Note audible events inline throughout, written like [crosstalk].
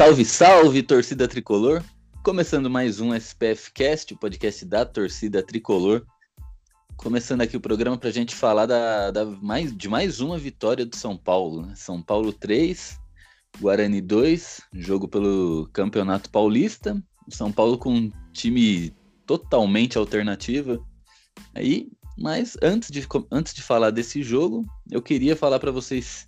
Salve, salve, torcida tricolor! Começando mais um SPF Cast, o podcast da torcida tricolor. Começando aqui o programa para a gente falar da, da, mais, de mais uma vitória do São Paulo. Né? São Paulo 3, Guarani 2, jogo pelo Campeonato Paulista. São Paulo com um time totalmente alternativo. Aí, mas antes de, antes de falar desse jogo, eu queria falar para vocês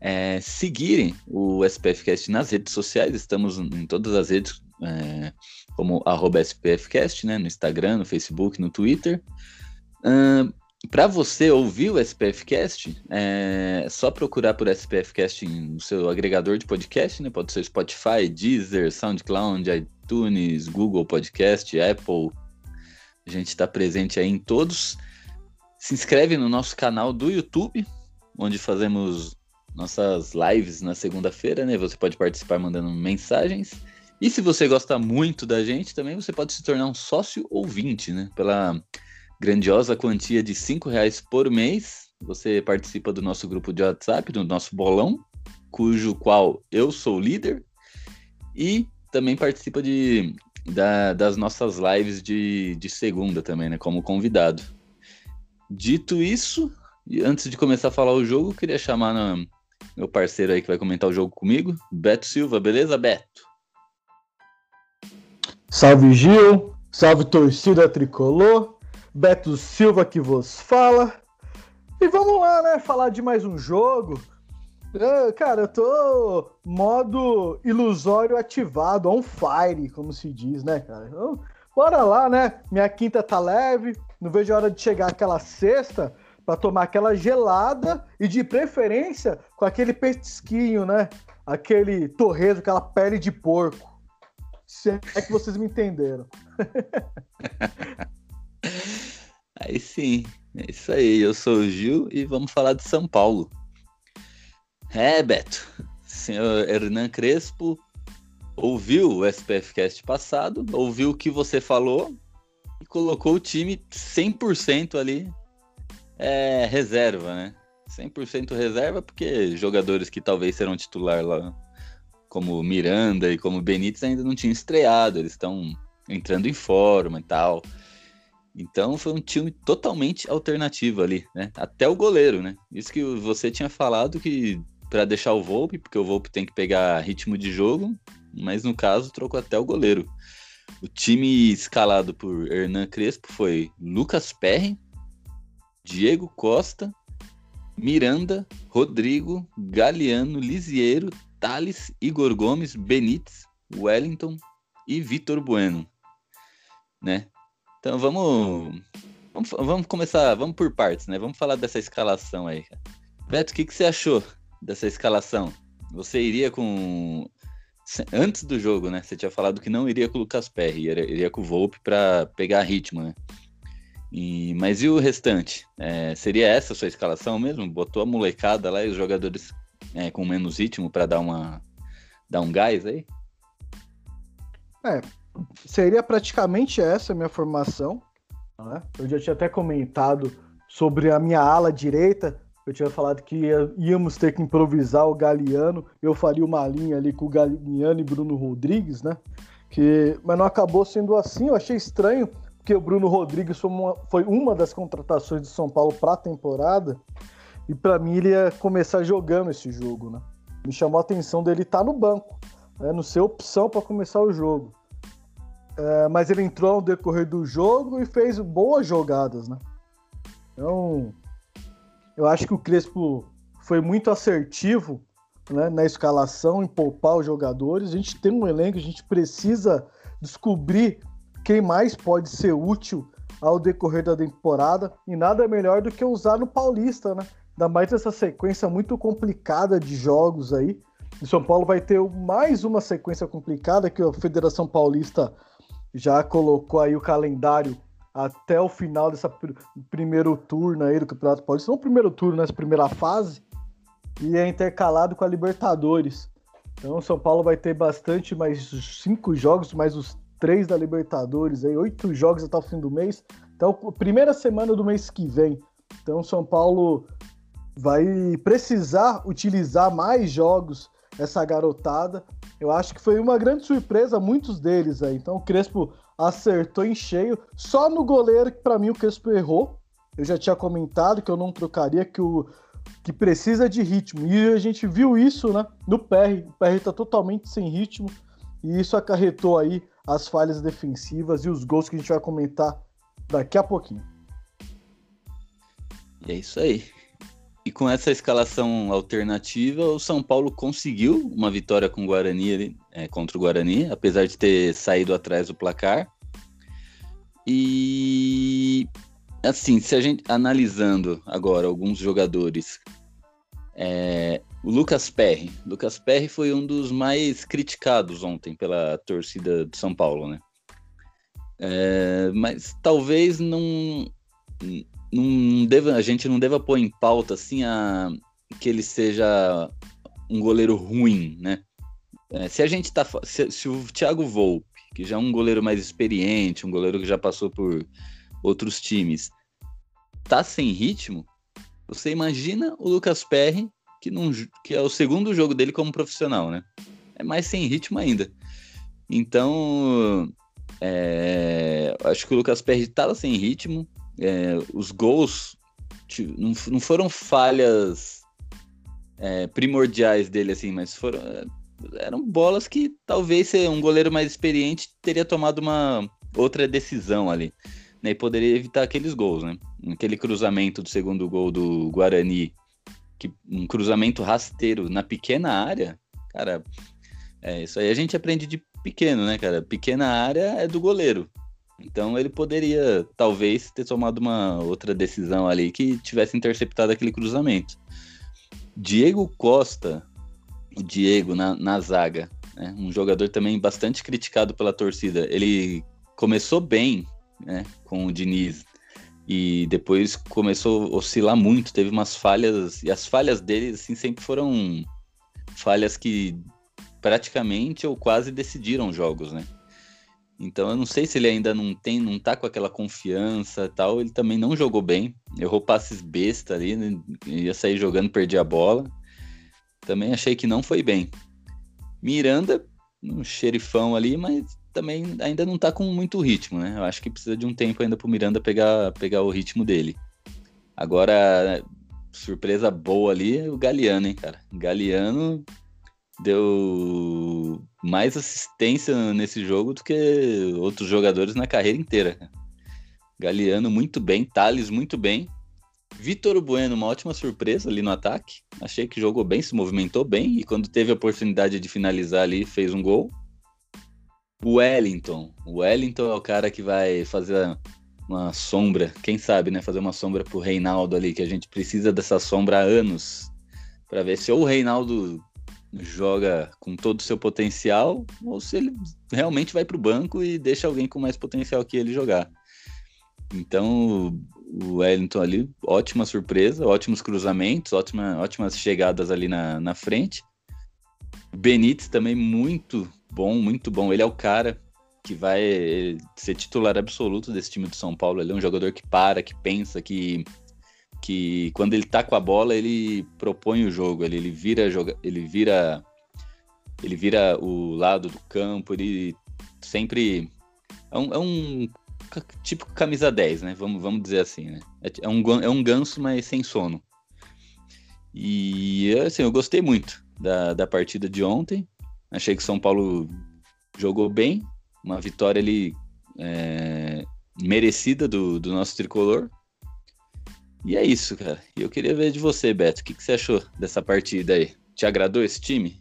é, seguirem o SPFcast nas redes sociais. Estamos em todas as redes, é, como SPFcast, né? No Instagram, no Facebook, no Twitter. Para você ouvir o SPFcast, é só procurar por SPFcast no seu agregador de podcast, né? Pode ser Spotify, Deezer, SoundCloud, iTunes, Google Podcast, Apple. A gente está presente aí em todos. Se inscreve no nosso canal do YouTube, onde fazemos nossas lives na segunda-feira, né? Você pode participar mandando mensagens. E se você gosta muito da gente, também você pode se tornar um sócio ouvinte, né? Pela grandiosa quantia de cinco reais por mês, você participa do nosso grupo de WhatsApp, do nosso bolão, cujo qual eu sou líder, e também participa de, da, das nossas lives de, de segunda também, né? Como convidado. Dito isso, antes de começar a falar o jogo, queria chamar na, meu parceiro aí que vai comentar o jogo comigo, Beto Silva, beleza, Beto? Salve Gil, salve torcida tricolor, Beto Silva que vos fala. E vamos lá, né? Falar de mais um jogo. Eu, cara, eu tô modo ilusório ativado, on fire, como se diz, né, cara? Então, bora lá, né? Minha quinta tá leve, não vejo a hora de chegar aquela sexta para tomar aquela gelada e de preferência com aquele petisquinho, né? Aquele torresmo, aquela pele de porco. Se é que vocês me entenderam. [laughs] aí sim, é isso aí. Eu sou o Gil e vamos falar de São Paulo. É, Beto, senhor Hernan Crespo ouviu o SPF Cast passado, ouviu o que você falou e colocou o time 100% ali é reserva, né? 100% reserva, porque jogadores que talvez serão titular lá, como Miranda e como Benítez, ainda não tinham estreado, eles estão entrando em forma e tal. Então foi um time totalmente alternativo ali, né? Até o goleiro, né? Isso que você tinha falado que para deixar o Volpe, porque o Volpe tem que pegar ritmo de jogo, mas no caso trocou até o goleiro. O time escalado por Hernan Crespo foi Lucas Perry, Diego Costa, Miranda, Rodrigo, Galeano, Lisiero, Thales, Igor Gomes, Benítez, Wellington e Vitor Bueno, né? Então vamos, vamos, vamos começar, vamos por partes, né? Vamos falar dessa escalação aí. Beto, o que, que você achou dessa escalação? Você iria com antes do jogo, né? Você tinha falado que não iria com o Lucas Perry, iria com o Volpe para pegar ritmo, né? E, mas e o restante? É, seria essa a sua escalação mesmo? Botou a molecada lá e os jogadores é, com menos ritmo para dar uma dar um gás aí? É, seria praticamente essa a minha formação. Né? Eu já tinha até comentado sobre a minha ala direita. Eu tinha falado que íamos ter que improvisar o Galeano. Eu faria uma linha ali com o Galeano e Bruno Rodrigues, né? Que, mas não acabou sendo assim. Eu achei estranho porque o Bruno Rodrigues foi uma, foi uma das contratações do São Paulo para a temporada, e para mim ele ia começar jogando esse jogo, né? Me chamou a atenção dele estar tá no banco, né? não ser opção para começar o jogo. É, mas ele entrou no decorrer do jogo e fez boas jogadas, né? Então, eu acho que o Crespo foi muito assertivo né, na escalação, em poupar os jogadores. A gente tem um elenco, a gente precisa descobrir quem mais pode ser útil ao decorrer da temporada e nada melhor do que usar no Paulista, né? Ainda mais essa sequência muito complicada de jogos aí. E São Paulo vai ter mais uma sequência complicada que a Federação Paulista já colocou aí o calendário até o final desse pr primeiro turno aí do Campeonato Paulista. Não o primeiro turno, nessa primeira fase. E é intercalado com a Libertadores. Então o São Paulo vai ter bastante, mais cinco jogos, mais os três da Libertadores, aí, oito jogos até o fim do mês. Então, primeira semana do mês que vem. Então, São Paulo vai precisar utilizar mais jogos essa garotada. Eu acho que foi uma grande surpresa, muitos deles aí. Então, o Crespo acertou em cheio. Só no goleiro que, para mim, o Crespo errou. Eu já tinha comentado que eu não trocaria, que o que precisa de ritmo. E a gente viu isso né, no PR. O PR está totalmente sem ritmo. E isso acarretou aí as falhas defensivas e os gols que a gente vai comentar daqui a pouquinho. E é isso aí. E com essa escalação alternativa, o São Paulo conseguiu uma vitória com o Guarani é, contra o Guarani, apesar de ter saído atrás do placar. E assim, se a gente analisando agora alguns jogadores, é, o Lucas Perry. Lucas Perry foi um dos mais criticados ontem pela torcida de São Paulo, né? É, mas talvez não, não deva, a gente não deva pôr em pauta assim a, que ele seja um goleiro ruim, né? É, se a gente tá. Se, se, o Thiago Volpe, que já é um goleiro mais experiente, um goleiro que já passou por outros times, tá sem ritmo, você imagina o Lucas Perry que, que é o segundo jogo dele como profissional, né? É mais sem ritmo ainda. Então, é, acho que o Lucas Perry estava sem ritmo. É, os gols não, não foram falhas é, primordiais dele, assim, mas foram é, eram bolas que talvez um goleiro mais experiente teria tomado uma outra decisão ali. Né, e poderia evitar aqueles gols, né? Aquele cruzamento do segundo gol do Guarani que um cruzamento rasteiro na pequena área, cara, é, isso aí a gente aprende de pequeno, né, cara? Pequena área é do goleiro. Então ele poderia, talvez, ter tomado uma outra decisão ali que tivesse interceptado aquele cruzamento. Diego Costa, o Diego na, na zaga, né? um jogador também bastante criticado pela torcida. Ele começou bem né, com o Diniz e depois começou a oscilar muito, teve umas falhas, e as falhas dele assim, sempre foram falhas que praticamente ou quase decidiram jogos, né? Então eu não sei se ele ainda não tem, não tá com aquela confiança tal, ele também não jogou bem, errou passes besta ali, né? ia sair jogando, perdia a bola. Também achei que não foi bem. Miranda, um xerifão ali, mas também ainda não tá com muito ritmo, né? Eu acho que precisa de um tempo ainda pro Miranda pegar, pegar o ritmo dele. Agora, surpresa boa ali, o Galeano, hein, cara? Galeano deu mais assistência nesse jogo do que outros jogadores na carreira inteira. Galeano muito bem, Thales muito bem. Vitor Bueno, uma ótima surpresa ali no ataque. Achei que jogou bem, se movimentou bem e quando teve a oportunidade de finalizar ali, fez um gol. O Wellington. O Wellington é o cara que vai fazer uma sombra, quem sabe, né? Fazer uma sombra pro Reinaldo ali, que a gente precisa dessa sombra há anos. para ver se ou o Reinaldo joga com todo o seu potencial, ou se ele realmente vai pro banco e deixa alguém com mais potencial que ele jogar. Então, o Wellington ali, ótima surpresa, ótimos cruzamentos, ótima, ótimas chegadas ali na, na frente. Benítez também muito bom, muito bom. Ele é o cara que vai ser titular absoluto desse time do São Paulo. Ele é um jogador que para, que pensa, que, que quando ele tá com a bola, ele propõe o jogo, ele, ele vira ele vira ele vira o lado do campo, ele sempre é um, é um tipo camisa 10, né? Vamos, vamos dizer assim, né? É, é um, é um ganso, mas sem sono. E assim, eu gostei muito da, da partida de ontem. Achei que São Paulo jogou bem, uma vitória ali é, merecida do, do nosso tricolor. E é isso, cara. E eu queria ver de você, Beto. O que, que você achou dessa partida aí? Te agradou esse time?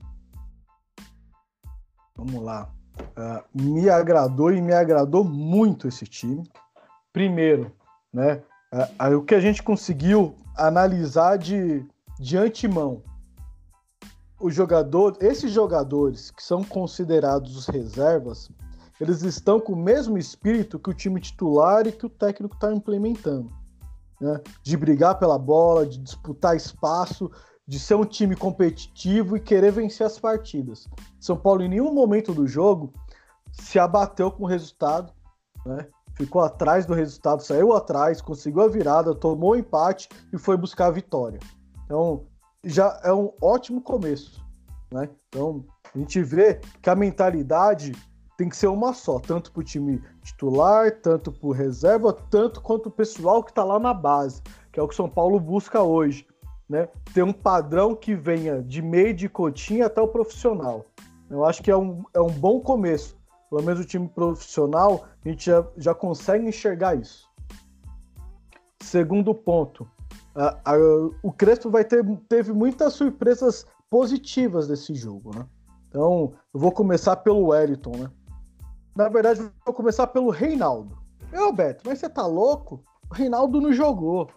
Vamos lá. Uh, me agradou e me agradou muito esse time. Primeiro, né? Uh, uh, o que a gente conseguiu analisar de, de antemão os jogadores, esses jogadores que são considerados os reservas, eles estão com o mesmo espírito que o time titular e que o técnico está implementando. Né? De brigar pela bola, de disputar espaço, de ser um time competitivo e querer vencer as partidas. São Paulo, em nenhum momento do jogo, se abateu com o resultado, né? ficou atrás do resultado, saiu atrás, conseguiu a virada, tomou o empate e foi buscar a vitória. Então, já é um ótimo começo. Né? Então, a gente vê que a mentalidade tem que ser uma só, tanto para o time titular, tanto para o reserva, tanto quanto o pessoal que está lá na base, que é o que São Paulo busca hoje. Né? Ter um padrão que venha de meio de cotinha até o profissional. Eu acho que é um, é um bom começo. Pelo menos o time profissional, a gente já, já consegue enxergar isso. Segundo ponto, a, o Crespo vai ter teve muitas surpresas positivas desse jogo, né? Então, eu vou começar pelo Wellington, né? Na verdade, vou começar pelo Reinaldo. Eu, Beto, mas você tá louco? O Reinaldo não jogou.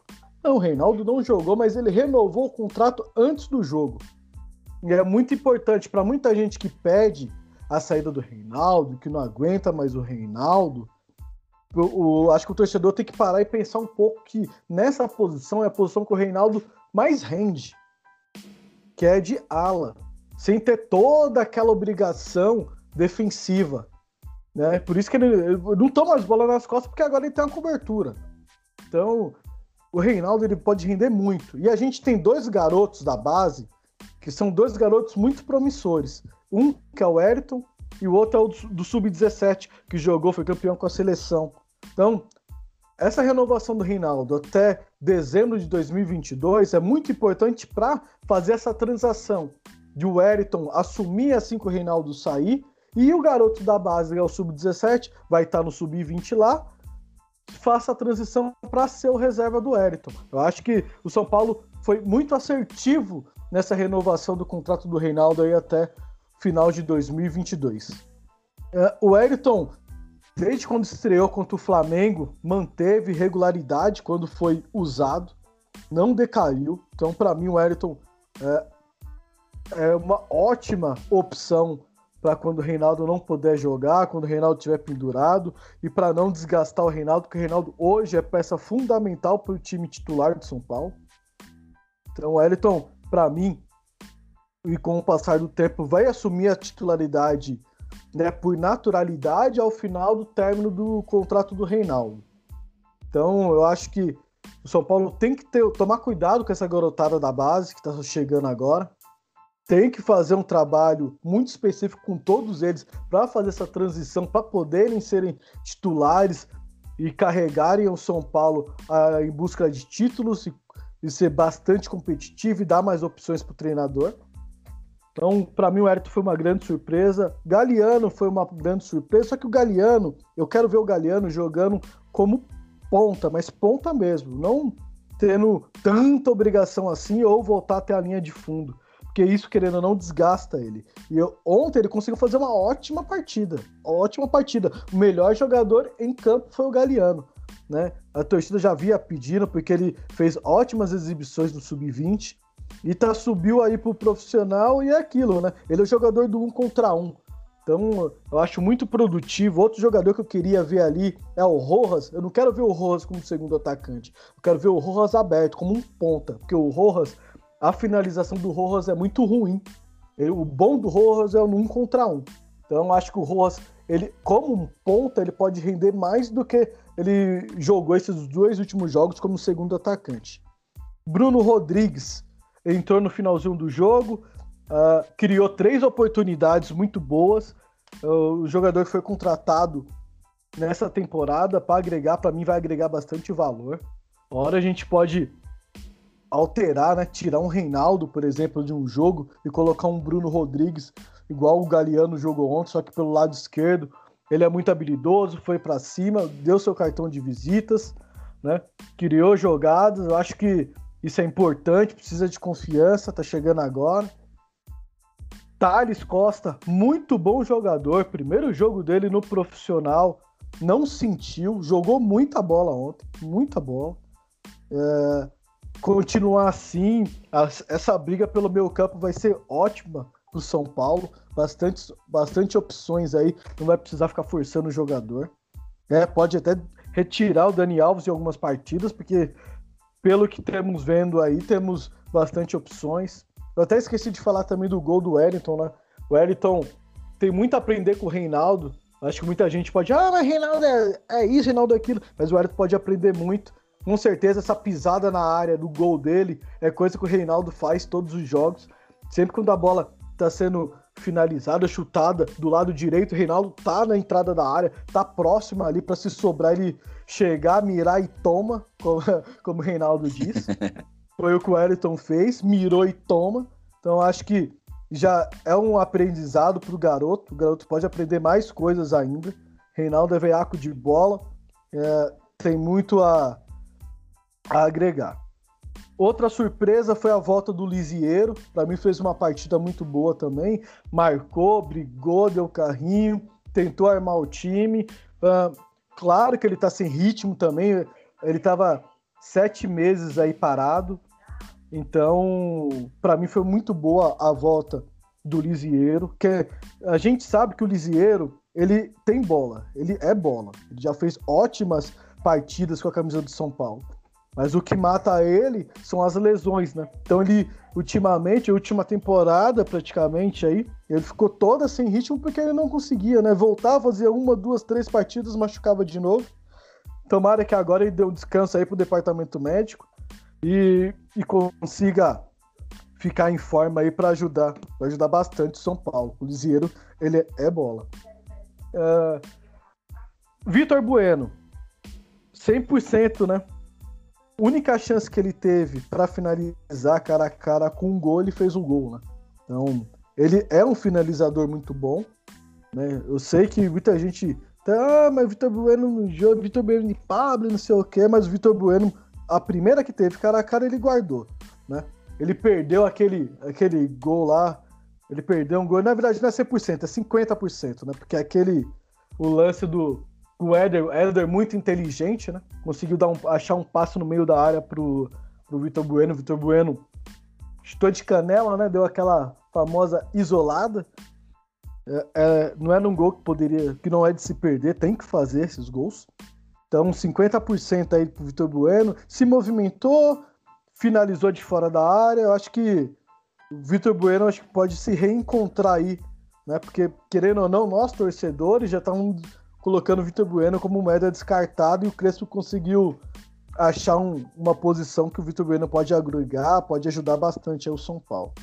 Não, o Reinaldo não jogou, mas ele renovou o contrato antes do jogo. E é muito importante para muita gente que pede a saída do Reinaldo, que não aguenta mais o Reinaldo. O, o, acho que o torcedor tem que parar e pensar um pouco que nessa posição é a posição que o Reinaldo mais rende, que é de ala, sem ter toda aquela obrigação defensiva. Né? Por isso que ele, ele não toma as bolas nas costas, porque agora ele tem uma cobertura. Então, o Reinaldo ele pode render muito. E a gente tem dois garotos da base que são dois garotos muito promissores. Um que é o Eriton e o outro é o do Sub-17, que jogou, foi campeão com a seleção. Então, essa renovação do Reinaldo até dezembro de 2022 é muito importante para fazer essa transação de o Eriton assumir assim que o Reinaldo sair e o garoto da base, que é o sub-17, vai estar no sub-20 lá, faça a transição para ser o reserva do Eriton. Eu acho que o São Paulo foi muito assertivo nessa renovação do contrato do Reinaldo aí até final de 2022. É, o Eriton, desde quando estreou contra o Flamengo, manteve regularidade quando foi usado, não decaiu. Então, para mim, o Eriton é, é uma ótima opção para quando o Reinaldo não puder jogar, quando o Reinaldo estiver pendurado e para não desgastar o Reinaldo, porque o Reinaldo hoje é peça fundamental para o time titular de São Paulo. Então, o Elton, para mim, e com o passar do tempo, vai assumir a titularidade né, por naturalidade ao final do término do contrato do Reinaldo. Então, eu acho que o São Paulo tem que ter, tomar cuidado com essa garotada da base que está chegando agora tem que fazer um trabalho muito específico com todos eles para fazer essa transição, para poderem serem titulares e carregarem o São Paulo ah, em busca de títulos e, e, ser bastante competitivo e dar mais opções para o treinador. Então, para mim, o Hérito foi uma grande surpresa. Galeano foi uma grande surpresa, só que o Galeano, eu quero ver o Galeano jogando como ponta, mas ponta mesmo, não tendo tanta obrigação assim ou voltar até a linha de fundo porque isso, querendo ou não, desgasta ele. E eu, ontem ele conseguiu fazer uma ótima partida. Ótima partida. O melhor jogador em campo foi o Galeano. Né? A torcida já havia pedindo, porque ele fez ótimas exibições no Sub-20 e tá, subiu aí pro profissional e é aquilo, né? Ele é o jogador do um contra um. Então, eu acho muito produtivo. Outro jogador que eu queria ver ali é o Rojas. Eu não quero ver o Rojas como segundo atacante. Eu quero ver o Rojas aberto, como um ponta. Porque o Rojas a finalização do Rojas é muito ruim. Ele, o bom do Rojas é o um contra um. Então acho que o Rojas, ele, como um ponta, ele pode render mais do que ele jogou esses dois últimos jogos como segundo atacante. Bruno Rodrigues entrou no finalzinho do jogo, uh, criou três oportunidades muito boas. Uh, o jogador foi contratado nessa temporada para agregar, para mim vai agregar bastante valor. Hora a gente pode alterar, né? Tirar um Reinaldo, por exemplo, de um jogo e colocar um Bruno Rodrigues, igual o Galeano jogou ontem, só que pelo lado esquerdo. Ele é muito habilidoso, foi para cima, deu seu cartão de visitas, né? Criou jogadas. Eu acho que isso é importante, precisa de confiança, tá chegando agora. Thales Costa, muito bom jogador. Primeiro jogo dele no profissional, não sentiu, jogou muita bola ontem, muita bola. É, continuar assim, essa briga pelo meio campo vai ser ótima pro São Paulo. Bastante, bastante opções aí, não vai precisar ficar forçando o jogador. É, pode até retirar o Dani Alves em algumas partidas, porque pelo que temos vendo aí, temos bastante opções. Eu até esqueci de falar também do gol do Wellington, né? O Wellington tem muito a aprender com o Reinaldo. Acho que muita gente pode, ah, mas Reinaldo é, é isso, Reinaldo é aquilo. Mas o Wellington pode aprender muito. Com certeza, essa pisada na área do gol dele é coisa que o Reinaldo faz todos os jogos. Sempre quando a bola tá sendo finalizada, chutada do lado direito, Reinaldo tá na entrada da área, tá próximo ali para se sobrar ele chegar, mirar e toma, [laughs] como, como o Reinaldo disse. [laughs] Foi o que o Wellington fez, mirou e toma. Então acho que já é um aprendizado para o garoto. O garoto pode aprender mais coisas ainda. Reinaldo é veiaco de bola, é, tem muito a, a agregar. Outra surpresa foi a volta do Lisieiro. Para mim fez uma partida muito boa também. Marcou, brigou, deu carrinho, tentou armar o time. Uh, claro que ele está sem ritmo também. Ele estava sete meses aí parado. Então, para mim foi muito boa a volta do Lisieiro, que a gente sabe que o Lisieiro, ele tem bola, ele é bola. Ele já fez ótimas partidas com a camisa do São Paulo. Mas o que mata ele são as lesões, né? Então ele, ultimamente, a última temporada praticamente aí, ele ficou toda sem ritmo porque ele não conseguia, né? Voltava, fazia uma, duas, três partidas, machucava de novo. Tomara que agora ele dê um descanso aí pro departamento médico e, e consiga ficar em forma aí para ajudar, pra ajudar bastante o São Paulo. O Lisieiro, ele é bola. Uh, Vitor Bueno, 100%, né? Única chance que ele teve para finalizar cara a cara com um gol, ele fez um gol, né? Então, ele é um finalizador muito bom, né? Eu sei que muita gente tá, ah, mas Vitor Bueno no jogo, Vitor Bueno de Pablo, não sei o quê, mas o Vitor Bueno, a primeira que teve cara a cara, ele guardou, né? Ele perdeu aquele, aquele gol lá, ele perdeu um gol, na verdade não é 100%, é 50%, né? Porque aquele, o lance do, o Éder, Éder muito inteligente, né? Conseguiu dar um, achar um passo no meio da área pro, pro Vitor Bueno. Vitor Bueno estou de canela, né? Deu aquela famosa isolada. É, é, não é num gol que poderia, que não é de se perder, tem que fazer esses gols. Então, 50% aí pro Vitor Bueno. Se movimentou, finalizou de fora da área. Eu acho que o Vitor Bueno acho que pode se reencontrar aí, né? Porque, querendo ou não, nós torcedores já estamos colocando o Vitor Bueno como moeda descartada e o Crespo conseguiu achar um, uma posição que o Vitor Bueno pode agregar, pode ajudar bastante o São Paulo.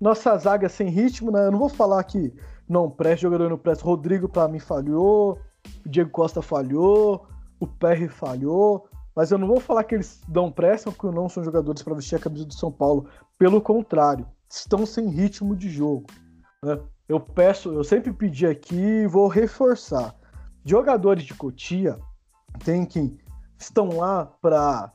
Nossa zaga sem ritmo, né? Eu não vou falar que não presta, jogador não presta. Rodrigo para mim falhou, o Diego Costa falhou, o Perry falhou, mas eu não vou falar que eles não prestam, porque não são jogadores para vestir a camisa do São Paulo. Pelo contrário, estão sem ritmo de jogo. Né? Eu peço, eu sempre pedi aqui e vou reforçar jogadores de Cotia tem que estão lá para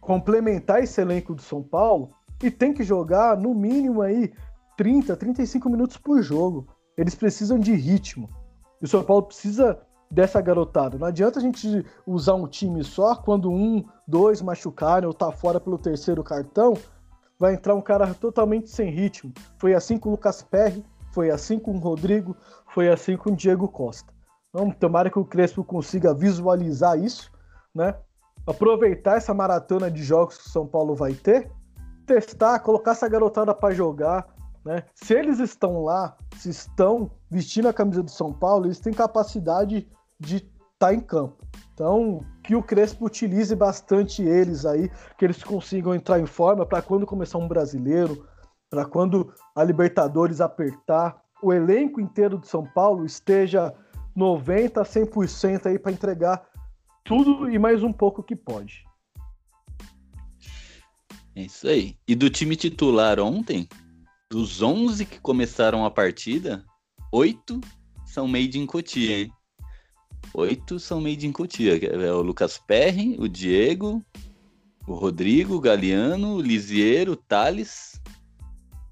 complementar esse elenco do São Paulo e tem que jogar no mínimo aí 30, 35 minutos por jogo. Eles precisam de ritmo. E o São Paulo precisa dessa garotada. Não adianta a gente usar um time só quando um, dois machucarem ou tá fora pelo terceiro cartão, vai entrar um cara totalmente sem ritmo. Foi assim com o Lucas Perry, foi assim com o Rodrigo, foi assim com o Diego Costa. Então, tomara que o Crespo consiga visualizar isso, né? Aproveitar essa maratona de jogos que o São Paulo vai ter, testar, colocar essa garotada para jogar, né? Se eles estão lá, se estão vestindo a camisa do São Paulo, eles têm capacidade de estar tá em campo. Então, que o Crespo utilize bastante eles aí, que eles consigam entrar em forma para quando começar um brasileiro, para quando a Libertadores apertar, o elenco inteiro do São Paulo esteja 90% a 100% aí para entregar tudo e mais um pouco que pode. É isso aí. E do time titular ontem, dos 11 que começaram a partida, 8 são made in Cotia, hein? Oito são made in Cotia. É o Lucas Perry, o Diego, o Rodrigo, o Galeano, o Lisiero, o Thales,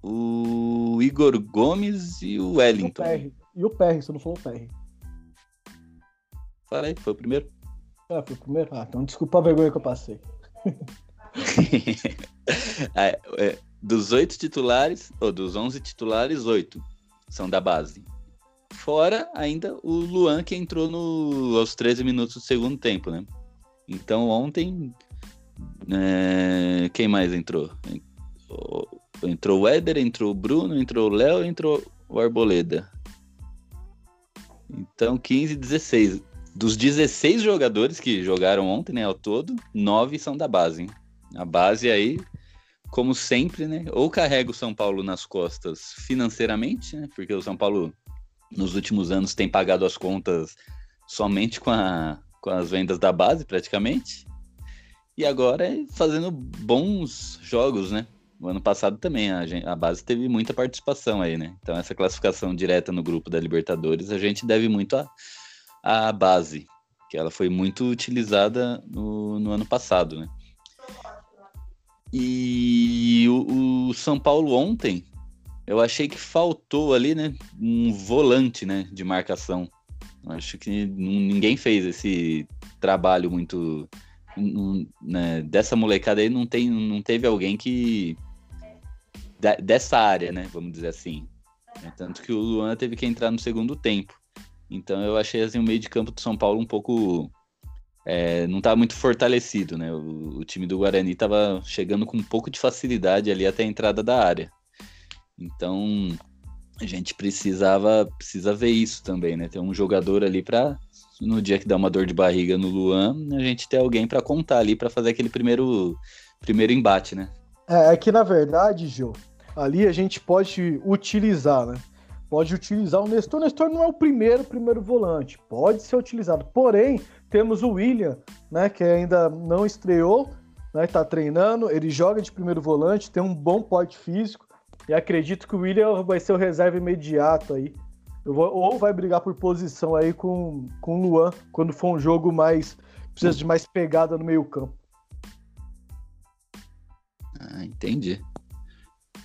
o Igor Gomes e o Wellington. E o Perry, e o Perry você não falou o Perry. Fala aí, foi o primeiro. Ah, foi o primeiro? Ah, então desculpa a vergonha que eu passei. [laughs] é, é, dos oito titulares, ou dos onze titulares, oito são da base. Fora ainda o Luan que entrou no, aos 13 minutos do segundo tempo, né? Então ontem. É, quem mais entrou? Entrou o Éder, entrou o Bruno, entrou o Léo, entrou o Arboleda. Então 15, 16. Dos 16 jogadores que jogaram ontem, né, ao todo, 9 são da base. Hein? A base aí, como sempre, né, ou carrega o São Paulo nas costas financeiramente, né, porque o São Paulo nos últimos anos tem pagado as contas somente com, a, com as vendas da base, praticamente. E agora é fazendo bons jogos, né? O ano passado também a, gente, a, base teve muita participação aí, né? Então essa classificação direta no grupo da Libertadores a gente deve muito à, à base, que ela foi muito utilizada no, no ano passado, né? E o, o, São Paulo ontem, eu achei que faltou ali, né? Um volante, né? De marcação. Acho que ninguém fez esse trabalho muito né, dessa molecada aí não tem não teve alguém que dessa área, né? Vamos dizer assim. Tanto que o Luan teve que entrar no segundo tempo. Então eu achei assim, o meio de campo do São Paulo um pouco. É, não estava muito fortalecido, né? O, o, time do Guarani estava chegando com um pouco de facilidade ali até a entrada da área. Então a gente precisava precisa ver isso também, né? Ter um jogador ali para no dia que dá uma dor de barriga no Luan, a gente ter alguém para contar ali para fazer aquele primeiro primeiro embate, né? É, é que na verdade, Gil, ali a gente pode utilizar, né? Pode utilizar o Nestor. O Nestor não é o primeiro primeiro volante, pode ser utilizado. Porém, temos o William, né, que ainda não estreou, né, tá treinando, ele joga de primeiro volante, tem um bom porte físico e acredito que o William vai ser o reserva imediato aí. Vou, ou vai brigar por posição aí com, com o Luan quando for um jogo mais precisa de mais pegada no meio-campo. Ah, entendi.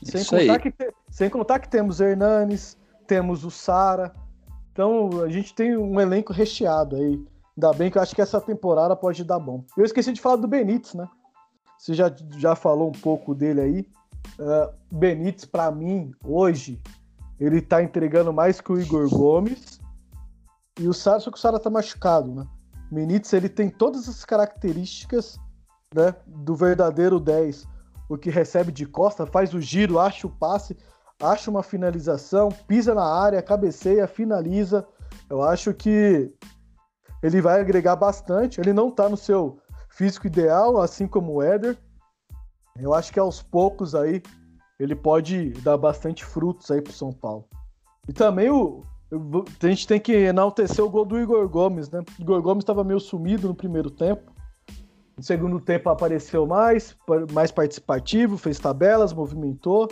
Sem contar, que te, sem contar que temos Hernanes, temos o Sara. Então a gente tem um elenco recheado aí. Ainda bem que eu acho que essa temporada pode dar bom. Eu esqueci de falar do Benítez, né? Você já, já falou um pouco dele aí. Uh, Benítez, para mim, hoje, ele tá entregando mais que o Igor Gomes. E o Sara, só que o Sara tá machucado, né? Benítez, ele tem todas as características né, do verdadeiro 10 o que recebe de costa, faz o giro, acha o passe, acha uma finalização, pisa na área, cabeceia, finaliza. Eu acho que ele vai agregar bastante. Ele não está no seu físico ideal, assim como o Éder. Eu acho que aos poucos aí ele pode dar bastante frutos aí pro São Paulo. E também o, a gente tem que enaltecer o gol do Igor Gomes, né? O Igor Gomes estava meio sumido no primeiro tempo. No segundo tempo apareceu mais, mais participativo, fez tabelas, movimentou,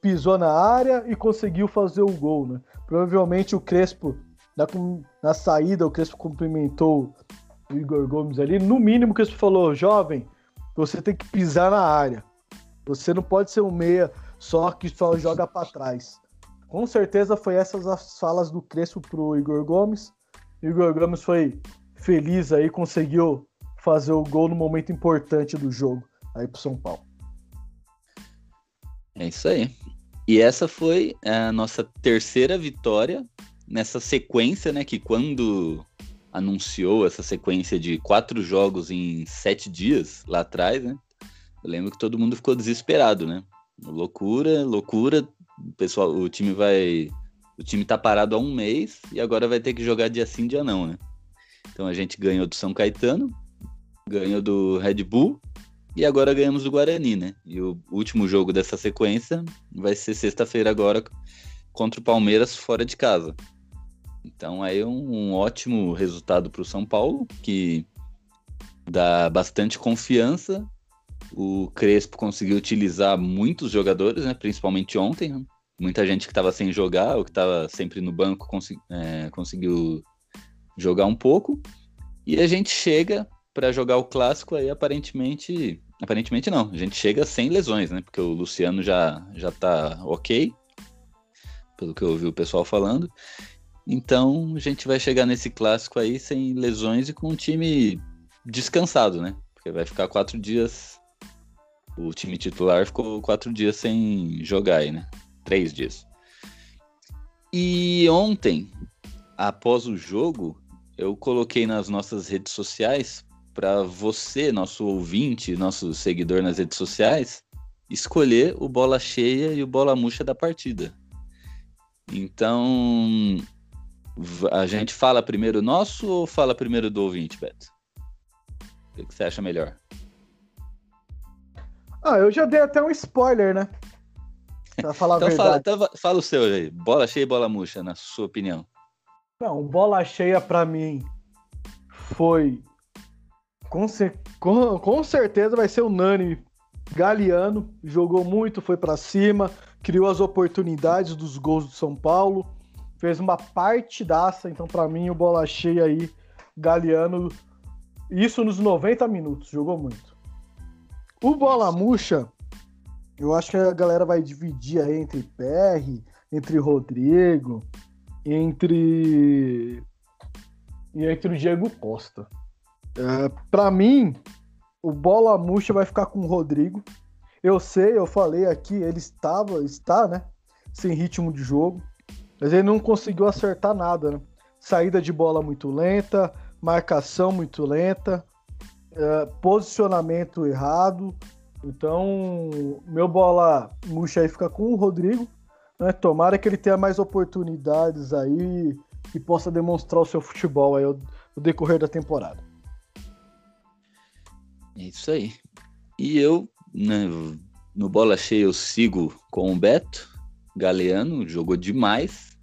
pisou na área e conseguiu fazer o gol, né? Provavelmente o Crespo, na, na saída, o Crespo cumprimentou o Igor Gomes ali. No mínimo, o Crespo falou: jovem, você tem que pisar na área. Você não pode ser um meia só que só joga para trás. Com certeza foi essas as falas do Crespo pro Igor Gomes. Igor Gomes foi feliz aí, conseguiu fazer o gol no momento importante do jogo aí pro São Paulo. É isso aí. E essa foi a nossa terceira vitória nessa sequência, né? Que quando anunciou essa sequência de quatro jogos em sete dias lá atrás, né? Eu lembro que todo mundo ficou desesperado, né? Loucura, loucura. O pessoal, o time vai. O time tá parado há um mês e agora vai ter que jogar dia sim, dia não, né? Então a gente ganhou do São Caetano, ganhou do Red Bull e agora ganhamos do Guarani, né? E o último jogo dessa sequência vai ser sexta-feira agora contra o Palmeiras fora de casa. Então aí um, um ótimo resultado para o São Paulo, que dá bastante confiança. O Crespo conseguiu utilizar muitos jogadores, né? principalmente ontem. Muita gente que estava sem jogar ou que estava sempre no banco é, conseguiu jogar um pouco. E a gente chega para jogar o clássico aí aparentemente, aparentemente não, a gente chega sem lesões, né? Porque o Luciano já já tá OK, pelo que eu ouvi o pessoal falando. Então, a gente vai chegar nesse clássico aí sem lesões e com um time descansado, né? Porque vai ficar quatro dias o time titular ficou quatro dias sem jogar aí, né? Três dias. E ontem, após o jogo, eu coloquei nas nossas redes sociais para você, nosso ouvinte, nosso seguidor nas redes sociais, escolher o bola cheia e o bola murcha da partida. Então, a gente fala primeiro nosso ou fala primeiro do ouvinte, Beto? O que você acha melhor? Ah, eu já dei até um spoiler, né? Pra falar então a verdade. Fala, então fala o seu aí. Bola cheia e bola murcha, na sua opinião. Não, bola cheia para mim foi. Com, com, com, certeza vai ser o Nani Galeano. Jogou muito, foi para cima, criou as oportunidades dos gols do São Paulo. Fez uma partidaça, então para mim o bola cheia aí, Galeano. Isso nos 90 minutos, jogou muito. O bola murcha, eu acho que a galera vai dividir aí entre PR, entre Rodrigo, entre e entre o Diego Costa. É, para mim, o bola murcha vai ficar com o Rodrigo. Eu sei, eu falei aqui, ele estava, está, né, sem ritmo de jogo, mas ele não conseguiu acertar nada, né? Saída de bola muito lenta, marcação muito lenta, é, posicionamento errado. Então, meu bola murcha aí fica com o Rodrigo. Né? Tomara que ele tenha mais oportunidades aí e possa demonstrar o seu futebol aí no decorrer da temporada. É isso aí. E eu, né, no bola cheia, eu sigo com o Beto Galeano, jogou demais,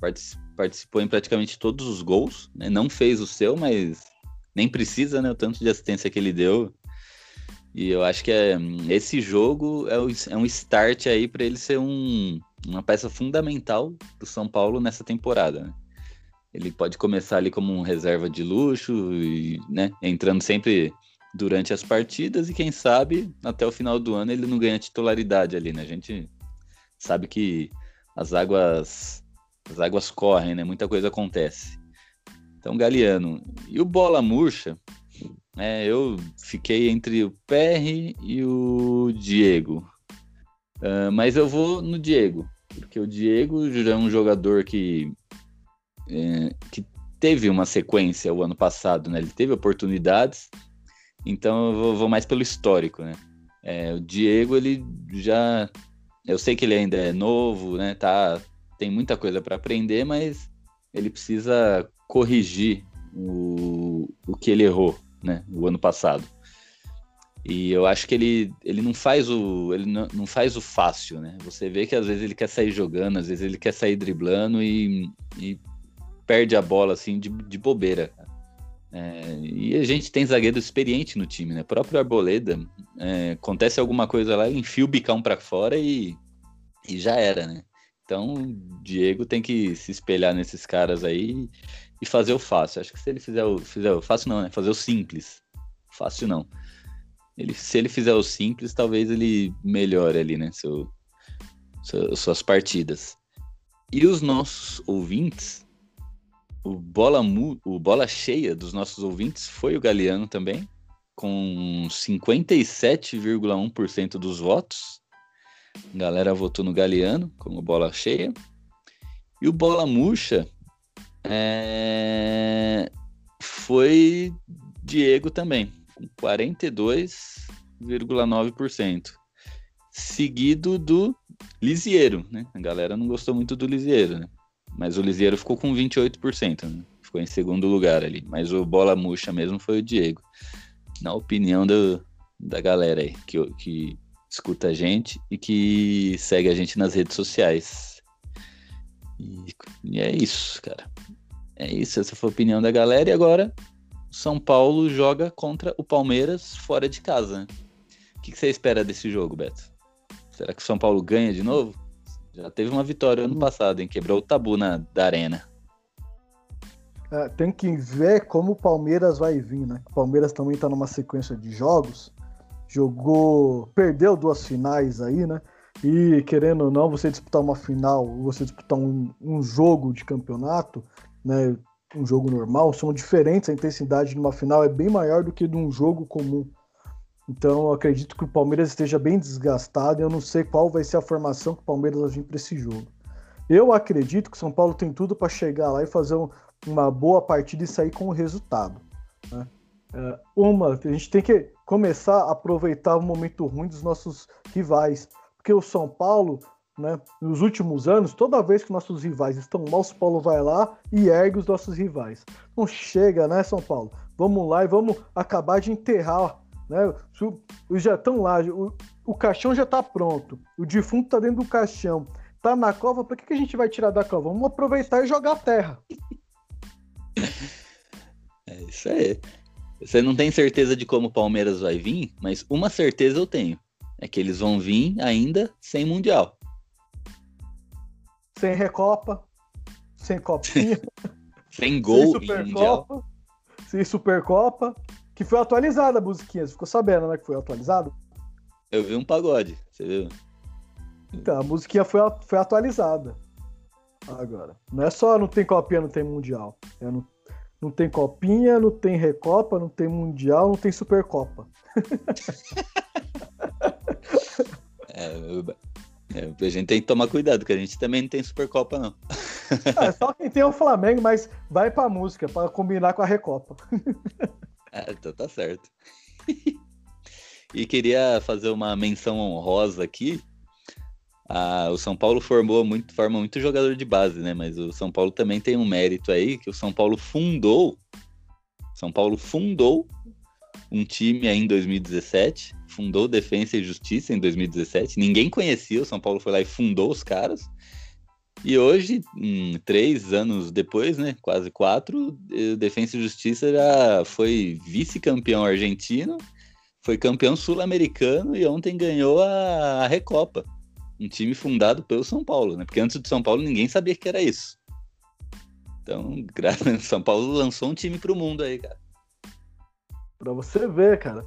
participou em praticamente todos os gols, né? não fez o seu, mas nem precisa, né? O tanto de assistência que ele deu. E eu acho que é, esse jogo é, é um start aí para ele ser um, uma peça fundamental do São Paulo nessa temporada. Né? Ele pode começar ali como um reserva de luxo, e, né? entrando sempre durante as partidas e quem sabe até o final do ano ele não ganha titularidade ali, né? A gente sabe que as águas as águas correm, né? Muita coisa acontece. Então, Galeano. E o Bola Murcha, é, eu fiquei entre o PR e o Diego. Uh, mas eu vou no Diego, porque o Diego já é um jogador que, é, que teve uma sequência o ano passado, né? Ele teve oportunidades, então eu vou, vou mais pelo histórico, né? É, o Diego, ele já. Eu sei que ele ainda é novo, né? Tá, tem muita coisa para aprender, mas ele precisa corrigir o, o que ele errou, né, o ano passado. E eu acho que ele, ele não faz o ele não, não faz o fácil, né? Você vê que às vezes ele quer sair jogando, às vezes ele quer sair driblando e, e perde a bola assim de, de bobeira. É, e a gente tem zagueiro experiente no time, né? O próprio Arboleda, é, acontece alguma coisa lá, enfia o bicão para fora e, e já era, né? Então, o Diego tem que se espelhar nesses caras aí e fazer o fácil. Acho que se ele fizer o, fizer o fácil não, né? Fazer o simples. Fácil não. Ele, se ele fizer o simples, talvez ele melhore ali, né? Seu, seu, suas partidas. E os nossos ouvintes, o bola, o bola cheia dos nossos ouvintes foi o Galeano também, com 57,1% dos votos. A galera votou no Galeano como bola cheia. E o bola murcha é... Foi Diego também, com 42,9%. Seguido do Lisieiro, né? A galera não gostou muito do Lisieiro, né? Mas o Lisieiro ficou com 28%, né? Ficou em segundo lugar ali. Mas o bola murcha mesmo foi o Diego. Na opinião do, da galera aí, que, que escuta a gente e que segue a gente nas redes sociais. E, e, é isso, cara. É isso, essa foi a opinião da galera. E agora, São Paulo joga contra o Palmeiras fora de casa. Né? O que, que você espera desse jogo, Beto? Será que o São Paulo ganha de novo? Já teve uma vitória ano passado, hein? Quebrou o tabu na, da arena. É, tem que ver como o Palmeiras vai vir, né? O Palmeiras também tá numa sequência de jogos. Jogou. Perdeu duas finais aí, né? E querendo ou não, você disputar uma final, você disputar um, um jogo de campeonato, né, um jogo normal, são diferentes, a intensidade de uma final é bem maior do que de um jogo comum. Então eu acredito que o Palmeiras esteja bem desgastado eu não sei qual vai ser a formação que o Palmeiras vai vir para esse jogo. Eu acredito que o São Paulo tem tudo para chegar lá e fazer um, uma boa partida e sair com o resultado. Né? É, uma, a gente tem que começar a aproveitar o momento ruim dos nossos rivais, porque o São Paulo, né, nos últimos anos, toda vez que nossos rivais estão mal, o São Paulo vai lá e ergue os nossos rivais. Não chega, né, São Paulo? Vamos lá e vamos acabar de enterrar né? Os já estão lá, o, o caixão já está pronto, o defunto está dentro do caixão, tá na cova, para que, que a gente vai tirar da cova? Vamos aproveitar e jogar a terra. [laughs] É isso aí. Você não tem certeza de como o Palmeiras vai vir, mas uma certeza eu tenho. É que eles vão vir ainda sem Mundial. Sem Recopa, sem Copinha. [laughs] sem gol sem Supercopa, sem Supercopa. Que foi atualizada a musiquinha. Você ficou sabendo, né? Que foi atualizado? Eu vi um pagode, você viu? Então, a musiquinha foi, foi atualizada. Agora. Não é só não tem copinha, não tem mundial. É, não, não tem copinha, não tem recopa, não tem mundial, não tem supercopa. [laughs] é, é, a gente tem que tomar cuidado, que a gente também não tem supercopa, não. é só quem tem o Flamengo, mas vai pra música, para combinar com a recopa. [laughs] [laughs] Então tá certo. e queria fazer uma menção honrosa aqui. Ah, o São Paulo formou muito, forma muito jogador de base, né? Mas o São Paulo também tem um mérito aí que o São Paulo fundou. São Paulo fundou um time aí em 2017, fundou Defensa e Justiça em 2017. Ninguém conhecia, o São Paulo foi lá e fundou os caras. E hoje, hum, três anos depois, né, quase quatro, o Defensa e Justiça já foi vice-campeão argentino, foi campeão sul-americano e ontem ganhou a, Recopa. Um time fundado pelo São Paulo, né? Porque antes do São Paulo ninguém sabia que era isso. Então, [laughs] São Paulo lançou um time pro mundo aí, cara. Pra você ver, cara.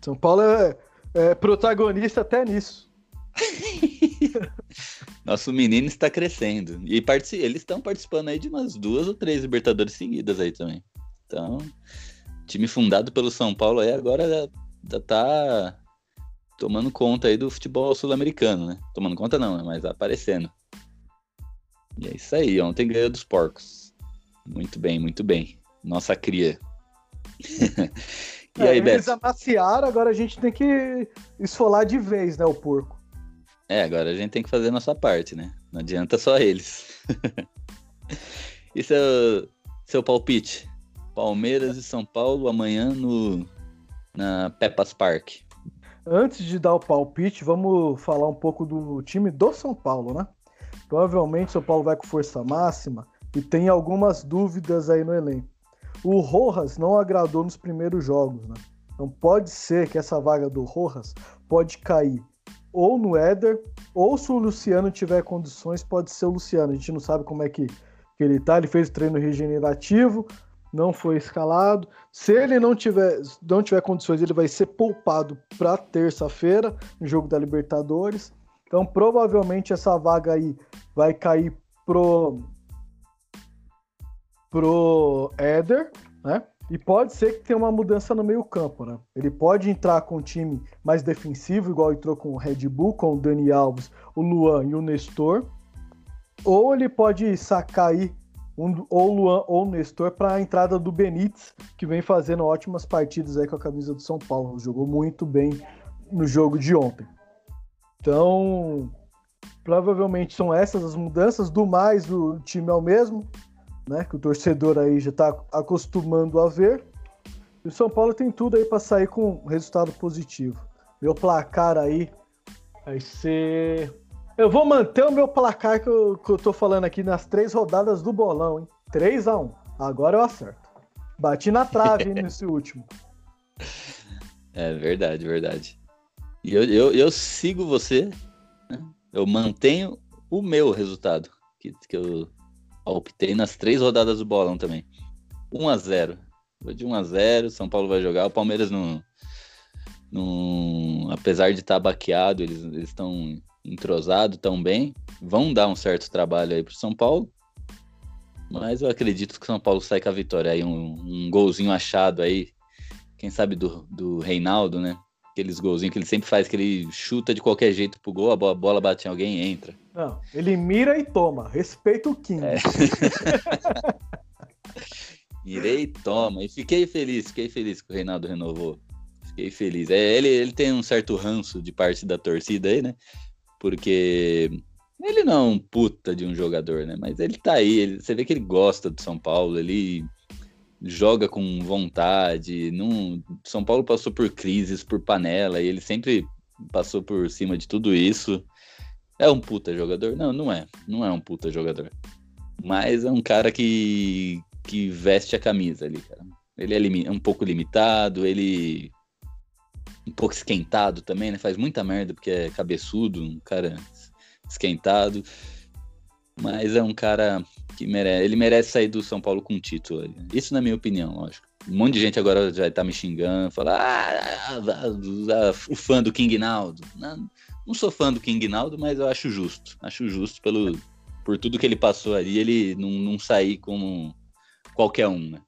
São Paulo é, é protagonista até nisso. [laughs] Nosso menino está crescendo. E eles estão participando aí de umas duas ou três Libertadores seguidas aí também. Então, time fundado pelo São Paulo aí agora já, tá tomando conta aí do futebol sul-americano, né? Tomando conta não, né? mas aparecendo. E é isso aí, ontem ganhou dos porcos. Muito bem, muito bem. Nossa cria. [laughs] e é, aí, Beto? Eles amaciaram, agora a gente tem que esfolar de vez, né, o porco. É, agora a gente tem que fazer a nossa parte, né? Não adianta só eles. [laughs] e seu, seu palpite? Palmeiras e São Paulo amanhã no na Pepas Park. Antes de dar o palpite, vamos falar um pouco do time do São Paulo, né? Provavelmente o São Paulo vai com força máxima e tem algumas dúvidas aí no elenco. O Rojas não agradou nos primeiros jogos, né? Então pode ser que essa vaga do Rojas pode cair ou no Éder, ou se o Luciano tiver condições, pode ser o Luciano. A gente não sabe como é que, que ele tá. Ele fez treino regenerativo, não foi escalado. Se ele não tiver, não tiver condições, ele vai ser poupado para terça-feira, no jogo da Libertadores. Então, provavelmente essa vaga aí vai cair pro pro Éder, né? E pode ser que tenha uma mudança no meio-campo, né? Ele pode entrar com um time mais defensivo, igual entrou com o Red Bull, com o Dani Alves, o Luan e o Nestor. Ou ele pode sacar aí um, ou Luan ou Nestor para a entrada do Benítez, que vem fazendo ótimas partidas aí com a camisa do São Paulo. Jogou muito bem no jogo de ontem. Então, provavelmente são essas as mudanças. Do mais, o time é o mesmo né? Que o torcedor aí já está acostumando a ver. E o São Paulo tem tudo aí para sair com resultado positivo. Meu placar aí vai ser. Eu vou manter o meu placar que eu, que eu tô falando aqui nas três rodadas do bolão, hein? 3 a 1 Agora eu acerto. Bati na trave [laughs] nesse último. É verdade, verdade. E eu, eu, eu sigo você, né? eu mantenho o meu resultado que, que eu optei nas três rodadas do bolão também. 1 a 0 Vou de 1 a 0 São Paulo vai jogar. O Palmeiras não. não apesar de estar tá baqueado, eles estão entrosados tão bem. Vão dar um certo trabalho aí pro São Paulo. Mas eu acredito que o São Paulo sai com a vitória aí. Um, um golzinho achado aí. Quem sabe do, do Reinaldo, né? aqueles golzinhos que ele sempre faz, que ele chuta de qualquer jeito pro gol, a bola, bate em alguém e entra. Não, ele mira e toma. Respeita o King. É. [laughs] Mirei e toma. E fiquei feliz, fiquei feliz que o Reinaldo renovou. Fiquei feliz. É, ele, ele tem um certo ranço de parte da torcida aí, né? Porque ele não é um puta de um jogador, né? Mas ele tá aí, ele, você vê que ele gosta do São Paulo, ele joga com vontade. Não, São Paulo passou por crises, por panela, e ele sempre passou por cima de tudo isso. É um puta jogador? Não, não é. Não é um puta jogador. Mas é um cara que, que veste a camisa ali, cara. Ele é um pouco limitado, ele um pouco esquentado também, né? Faz muita merda porque é cabeçudo, um cara esquentado. Mas é um cara que merece. Ele merece sair do São Paulo com um título. Isso na minha opinião, lógico. Um monte de gente agora já tá me xingando, fala, ah, ah, ah, o fã do King Naldo. Não, não sou fã do King Naldo, mas eu acho justo. Acho justo pelo, por tudo que ele passou ali, ele não, não sair como qualquer um, né?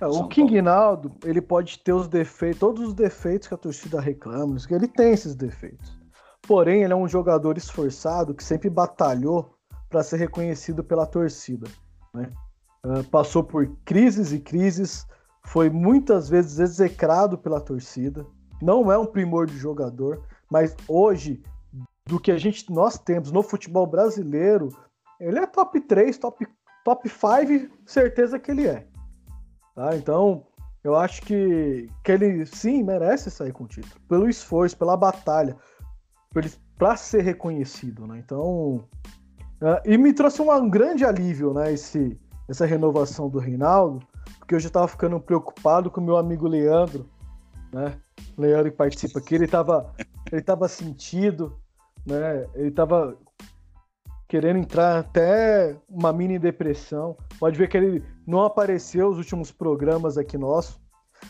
É, o King Naldo, ele pode ter os defeitos, todos os defeitos que a torcida reclama, ele tem esses defeitos. Porém, ele é um jogador esforçado que sempre batalhou para ser reconhecido pela torcida. Né? Uh, passou por crises e crises, foi muitas vezes execrado pela torcida. Não é um primor de jogador, mas hoje, do que a gente nós temos no futebol brasileiro, ele é top 3, top, top 5, certeza que ele é. Tá? Então, eu acho que, que ele sim merece sair com o título, pelo esforço, pela batalha, para ser reconhecido, né? Então, uh, e me trouxe um grande alívio, né? Esse, essa renovação do Reinaldo, porque eu já estava ficando preocupado com meu amigo Leandro, né? Leandro que participa aqui, ele estava ele tava sentido, né? Ele estava querendo entrar até uma mini depressão. Pode ver que ele não apareceu nos últimos programas aqui nossos.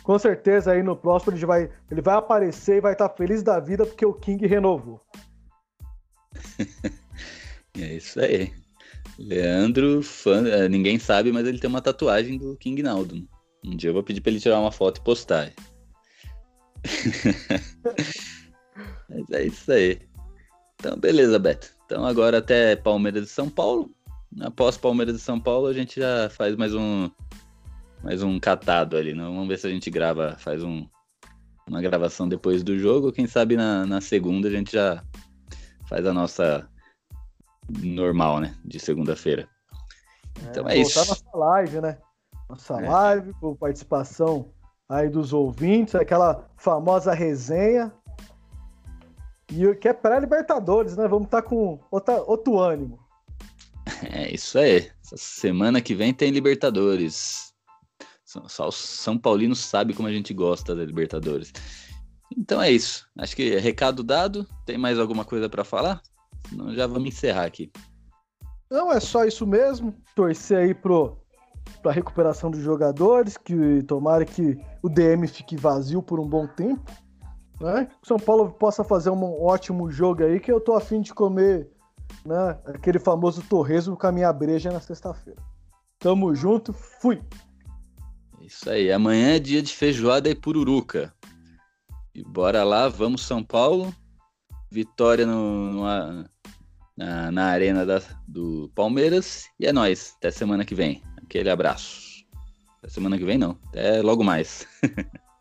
Com certeza aí no próximo ele vai, ele vai aparecer e vai estar feliz da vida porque o King renovou. [laughs] é isso aí. Leandro, fã, é, ninguém sabe, mas ele tem uma tatuagem do King Naldo. Um dia eu vou pedir para ele tirar uma foto e postar. [laughs] mas é isso aí. Então, beleza, Beto. Então, agora até Palmeiras de São Paulo. Após Palmeiras de São Paulo, a gente já faz mais um mais um catado ali. Né? Vamos ver se a gente grava, faz um, uma gravação depois do jogo. Quem sabe na, na segunda a gente já faz a nossa normal, né? De segunda-feira. É, então é isso. nossa live, né? Nossa é. live, com participação aí dos ouvintes, aquela famosa resenha. E que é pré-Libertadores, né? Vamos estar tá com outra, outro ânimo. É isso aí. Essa semana que vem tem Libertadores. Só o São Paulino sabe como a gente gosta da Libertadores. Então é isso. Acho que recado dado. Tem mais alguma coisa para falar? Senão já vamos encerrar aqui. Não, é só isso mesmo. Torcer aí pro para recuperação dos jogadores, que tomara que o DM fique vazio por um bom tempo, né? Que São Paulo possa fazer um ótimo jogo aí, que eu tô afim de comer, né, aquele famoso torresmo com a minha breja na sexta-feira. Tamo junto, fui. Isso aí. Amanhã é dia de feijoada e pururuca. E bora lá, vamos São Paulo. Vitória no, no na, na, arena da, do Palmeiras. E é nós. Até semana que vem. Aquele abraço. Até semana que vem não. Até logo mais. [laughs]